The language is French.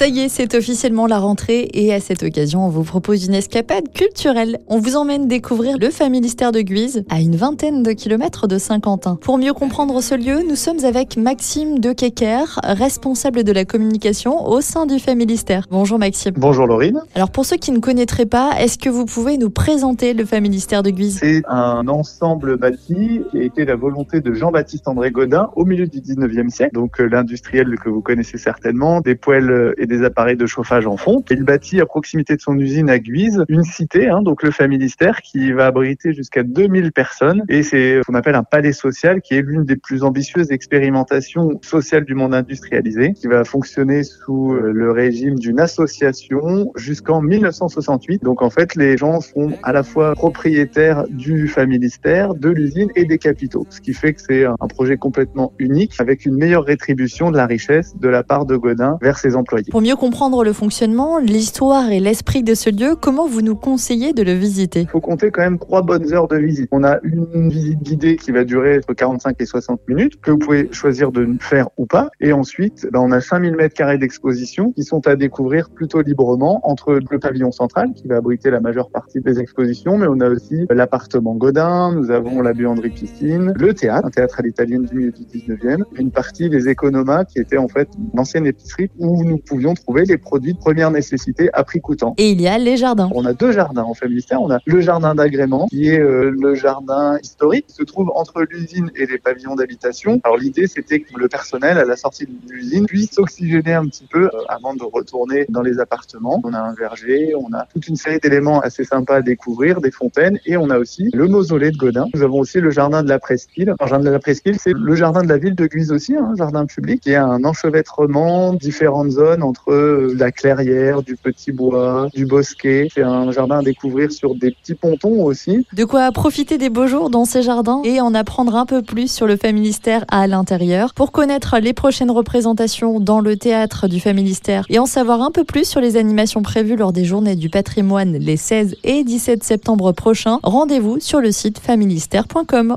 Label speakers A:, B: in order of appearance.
A: Ça y est, c'est officiellement la rentrée et à cette occasion, on vous propose une escapade culturelle. On vous emmène découvrir le Familistère de Guise à une vingtaine de kilomètres de Saint-Quentin. Pour mieux comprendre ce lieu, nous sommes avec Maxime de Kecker, responsable de la communication au sein du Familistère. Bonjour Maxime.
B: Bonjour Laurine.
A: Alors pour ceux qui ne connaîtraient pas, est-ce que vous pouvez nous présenter le Familistère de Guise?
B: C'est un ensemble bâti qui a été la volonté de Jean-Baptiste André Godin au milieu du 19e siècle. Donc euh, l'industriel que vous connaissez certainement, des poêles et des appareils de chauffage en fonte. Il bâtit à proximité de son usine à Guise une cité, hein, donc le Familistère, qui va abriter jusqu'à 2000 personnes. Et c'est ce qu'on appelle un palais social, qui est l'une des plus ambitieuses expérimentations sociales du monde industrialisé, qui va fonctionner sous euh, le régime d'une association jusqu'en 1968. Donc en fait, les gens sont à la fois propriétaires du Familistère, de l'usine et des capitaux. Ce qui fait que c'est un projet complètement unique, avec une meilleure rétribution de la richesse de la part de Godin vers ses employés.
A: Pour mieux comprendre le fonctionnement, l'histoire et l'esprit de ce lieu, comment vous nous conseillez de le visiter?
B: Il faut compter quand même trois bonnes heures de visite. On a une visite guidée qui va durer entre 45 et 60 minutes, que vous pouvez choisir de faire ou pas. Et ensuite, ben, on a 5000 mètres carrés d'exposition qui sont à découvrir plutôt librement entre le pavillon central qui va abriter la majeure partie des expositions, mais on a aussi l'appartement Godin, nous avons la buanderie piscine, le théâtre, un théâtre à l'italienne du milieu du 19e, une partie des économas qui était en fait une ancienne épicerie où nous pouvions trouver les produits de première nécessité à prix coûtant.
A: Et il y a les jardins.
B: On a deux jardins en Familistère. On a le jardin d'agrément, qui est euh, le jardin historique, qui se trouve entre l'usine et les pavillons d'habitation. Alors l'idée, c'était que le personnel, à la sortie de l'usine, puisse s'oxygéner un petit peu euh, avant de retourner dans les appartements. On a un verger, on a toute une série d'éléments assez sympas à découvrir, des fontaines, et on a aussi le mausolée de Godin. Nous avons aussi le jardin de la Presqu'île. Le jardin de la Presqu'île, c'est le jardin de la ville de Guise aussi, un hein, jardin public, qui a un enchevêtrement, différentes zones entre euh, la clairière, du petit bois, du bosquet. C'est un jardin à découvrir sur des petits pontons aussi.
A: De quoi profiter des beaux jours dans ces jardins et en apprendre un peu plus sur le Familistère à l'intérieur. Pour connaître les prochaines représentations dans le théâtre du Familistère et en savoir un peu plus sur les animations prévues lors des journées du patrimoine les 16 et 17 septembre prochains, rendez-vous sur le site familistère.com.